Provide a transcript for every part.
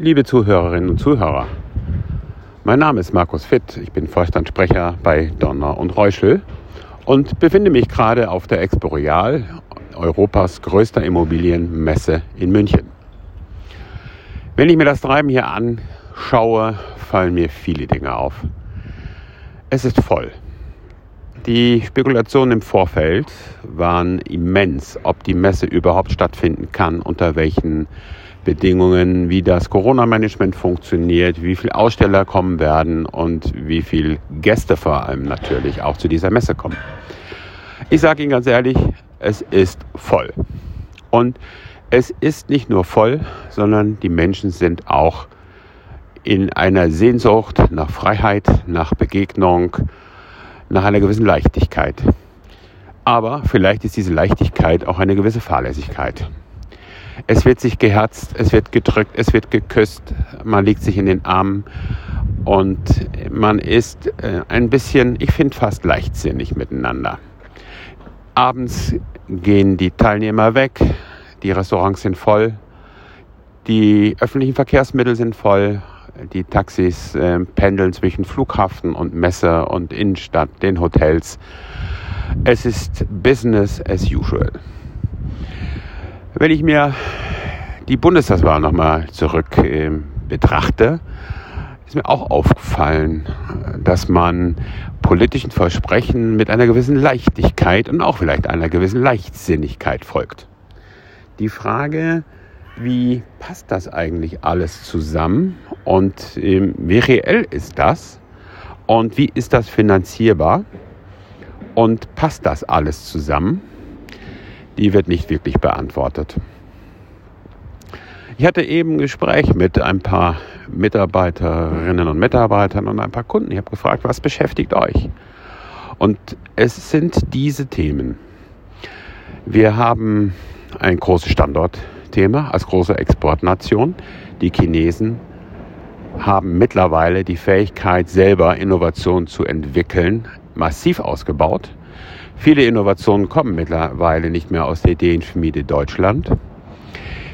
Liebe Zuhörerinnen und Zuhörer, mein Name ist Markus Fitt, ich bin Vorstandssprecher bei Donner und Reuschel und befinde mich gerade auf der Expo Real, Europas größter Immobilienmesse in München. Wenn ich mir das Treiben hier anschaue, fallen mir viele Dinge auf. Es ist voll. Die Spekulationen im Vorfeld waren immens, ob die Messe überhaupt stattfinden kann, unter welchen Bedingungen, wie das Corona-Management funktioniert, wie viele Aussteller kommen werden und wie viele Gäste vor allem natürlich auch zu dieser Messe kommen. Ich sage Ihnen ganz ehrlich, es ist voll. Und es ist nicht nur voll, sondern die Menschen sind auch in einer Sehnsucht nach Freiheit, nach Begegnung, nach einer gewissen Leichtigkeit. Aber vielleicht ist diese Leichtigkeit auch eine gewisse Fahrlässigkeit. Es wird sich geherzt, es wird gedrückt, es wird geküsst, man liegt sich in den Armen und man ist äh, ein bisschen, ich finde fast leichtsinnig miteinander. Abends gehen die Teilnehmer weg, die Restaurants sind voll, die öffentlichen Verkehrsmittel sind voll, die Taxis äh, pendeln zwischen Flughafen und Messe und Innenstadt, den Hotels. Es ist Business as usual. Wenn ich mir die Bundestagswahl nochmal zurück äh, betrachte, ist mir auch aufgefallen, dass man politischen Versprechen mit einer gewissen Leichtigkeit und auch vielleicht einer gewissen Leichtsinnigkeit folgt. Die Frage, wie passt das eigentlich alles zusammen und ähm, wie reell ist das und wie ist das finanzierbar und passt das alles zusammen? Die wird nicht wirklich beantwortet. Ich hatte eben ein Gespräch mit ein paar Mitarbeiterinnen und Mitarbeitern und ein paar Kunden. Ich habe gefragt, was beschäftigt euch? Und es sind diese Themen. Wir haben ein großes Standort Thema als große Exportnation. Die Chinesen haben mittlerweile die Fähigkeit, selber Innovationen zu entwickeln, massiv ausgebaut. Viele Innovationen kommen mittlerweile nicht mehr aus der Ideenschmiede Deutschland.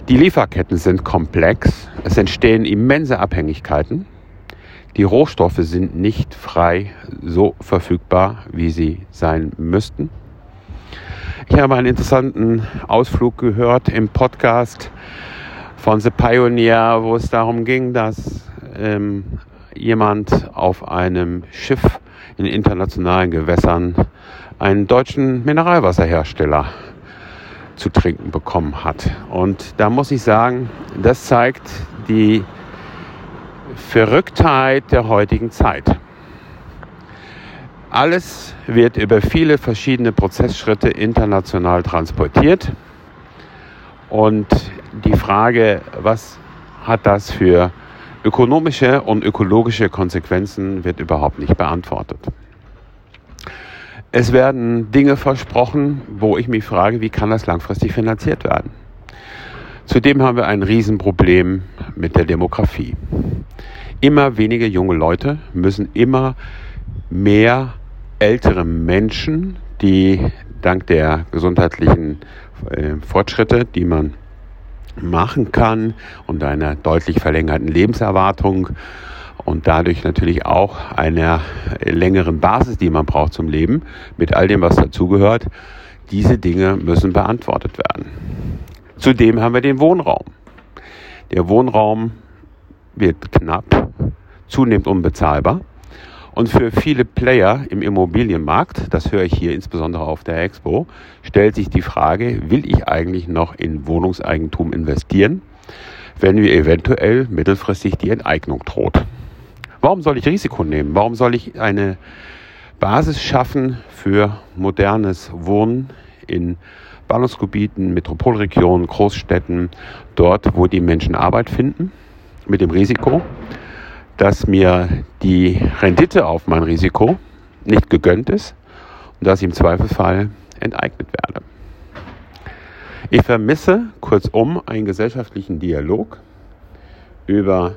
Die Lieferketten sind komplex. Es entstehen immense Abhängigkeiten. Die Rohstoffe sind nicht frei so verfügbar, wie sie sein müssten. Ich habe einen interessanten Ausflug gehört im Podcast von The Pioneer, wo es darum ging, dass ähm, jemand auf einem Schiff in internationalen Gewässern einen deutschen Mineralwasserhersteller zu trinken bekommen hat. Und da muss ich sagen, das zeigt die Verrücktheit der heutigen Zeit. Alles wird über viele verschiedene Prozessschritte international transportiert. Und die Frage, was hat das für ökonomische und ökologische Konsequenzen, wird überhaupt nicht beantwortet. Es werden Dinge versprochen, wo ich mich frage, wie kann das langfristig finanziert werden? Zudem haben wir ein Riesenproblem mit der Demografie. Immer weniger junge Leute müssen immer mehr ältere Menschen, die dank der gesundheitlichen äh, Fortschritte, die man machen kann und einer deutlich verlängerten Lebenserwartung und dadurch natürlich auch einer längeren Basis, die man braucht zum Leben, mit all dem, was dazugehört, diese Dinge müssen beantwortet werden. Zudem haben wir den Wohnraum. Der Wohnraum wird knapp, zunehmend unbezahlbar. Und für viele Player im Immobilienmarkt, das höre ich hier insbesondere auf der Expo, stellt sich die Frage, will ich eigentlich noch in Wohnungseigentum investieren, wenn mir eventuell mittelfristig die Enteignung droht? Warum soll ich Risiko nehmen? Warum soll ich eine Basis schaffen für modernes Wohnen in Ballungsgebieten, Metropolregionen, Großstädten, dort, wo die Menschen Arbeit finden, mit dem Risiko, dass mir die Rendite auf mein Risiko nicht gegönnt ist und dass ich im Zweifelsfall enteignet werde. Ich vermisse kurzum einen gesellschaftlichen Dialog über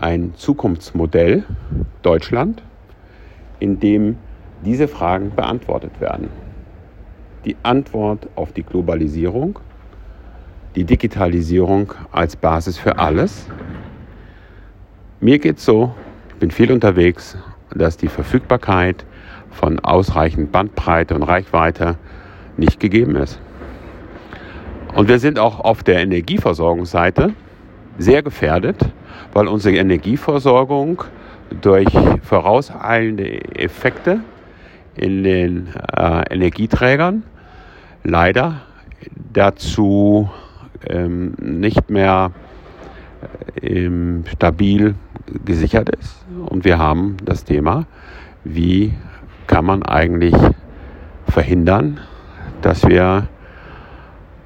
ein Zukunftsmodell Deutschland, in dem diese Fragen beantwortet werden. Die Antwort auf die Globalisierung, die Digitalisierung als Basis für alles, Mir geht es so, ich bin viel unterwegs, dass die Verfügbarkeit von ausreichend Bandbreite und Reichweite nicht gegeben ist. Und wir sind auch auf der Energieversorgungsseite sehr gefährdet, weil unsere Energieversorgung durch vorauseilende Effekte in den äh, Energieträgern leider dazu ähm, nicht mehr ähm, stabil gesichert ist. Und wir haben das Thema, wie kann man eigentlich verhindern, dass wir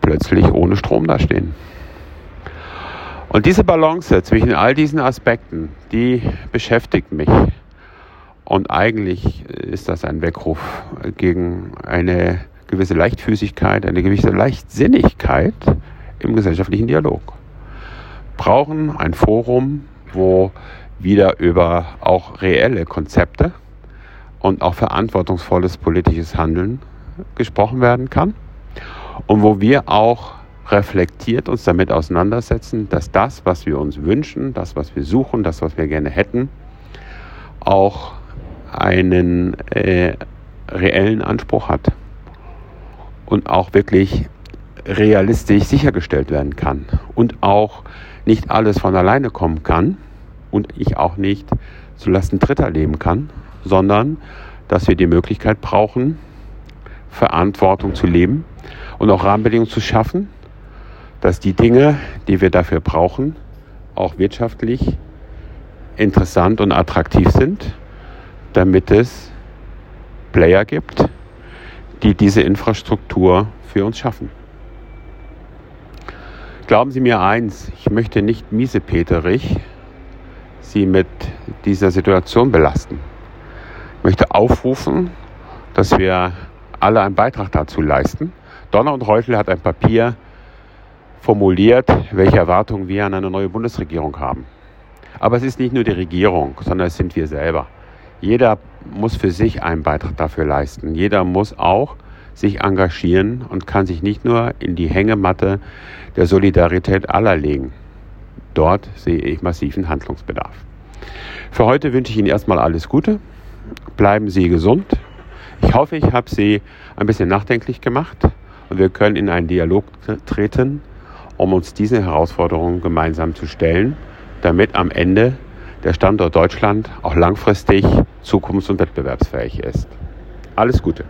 plötzlich ohne Strom dastehen. Und diese Balance zwischen all diesen Aspekten, die beschäftigt mich. Und eigentlich ist das ein Weckruf gegen eine gewisse Leichtfüßigkeit, eine gewisse Leichtsinnigkeit im gesellschaftlichen Dialog. Brauchen ein Forum, wo wieder über auch reelle Konzepte und auch verantwortungsvolles politisches Handeln gesprochen werden kann und wo wir auch reflektiert uns damit auseinandersetzen, dass das, was wir uns wünschen, das, was wir suchen, das, was wir gerne hätten, auch einen äh, reellen Anspruch hat und auch wirklich realistisch sichergestellt werden kann und auch nicht alles von alleine kommen kann und ich auch nicht zulasten Dritter leben kann, sondern dass wir die Möglichkeit brauchen, Verantwortung zu leben und auch Rahmenbedingungen zu schaffen, dass die Dinge, die wir dafür brauchen, auch wirtschaftlich interessant und attraktiv sind, damit es Player gibt, die diese Infrastruktur für uns schaffen. Glauben Sie mir eins, ich möchte nicht miesepeterig Sie mit dieser Situation belasten. Ich möchte aufrufen, dass wir alle einen Beitrag dazu leisten. Donner und Reuschel hat ein Papier formuliert, welche Erwartungen wir an eine neue Bundesregierung haben. Aber es ist nicht nur die Regierung, sondern es sind wir selber. Jeder muss für sich einen Beitrag dafür leisten. Jeder muss auch sich engagieren und kann sich nicht nur in die Hängematte der Solidarität aller legen. Dort sehe ich massiven Handlungsbedarf. Für heute wünsche ich Ihnen erstmal alles Gute. Bleiben Sie gesund. Ich hoffe, ich habe Sie ein bisschen nachdenklich gemacht und wir können in einen Dialog treten, um uns diese Herausforderungen gemeinsam zu stellen, damit am Ende der Standort Deutschland auch langfristig zukunfts- und wettbewerbsfähig ist. Alles Gute.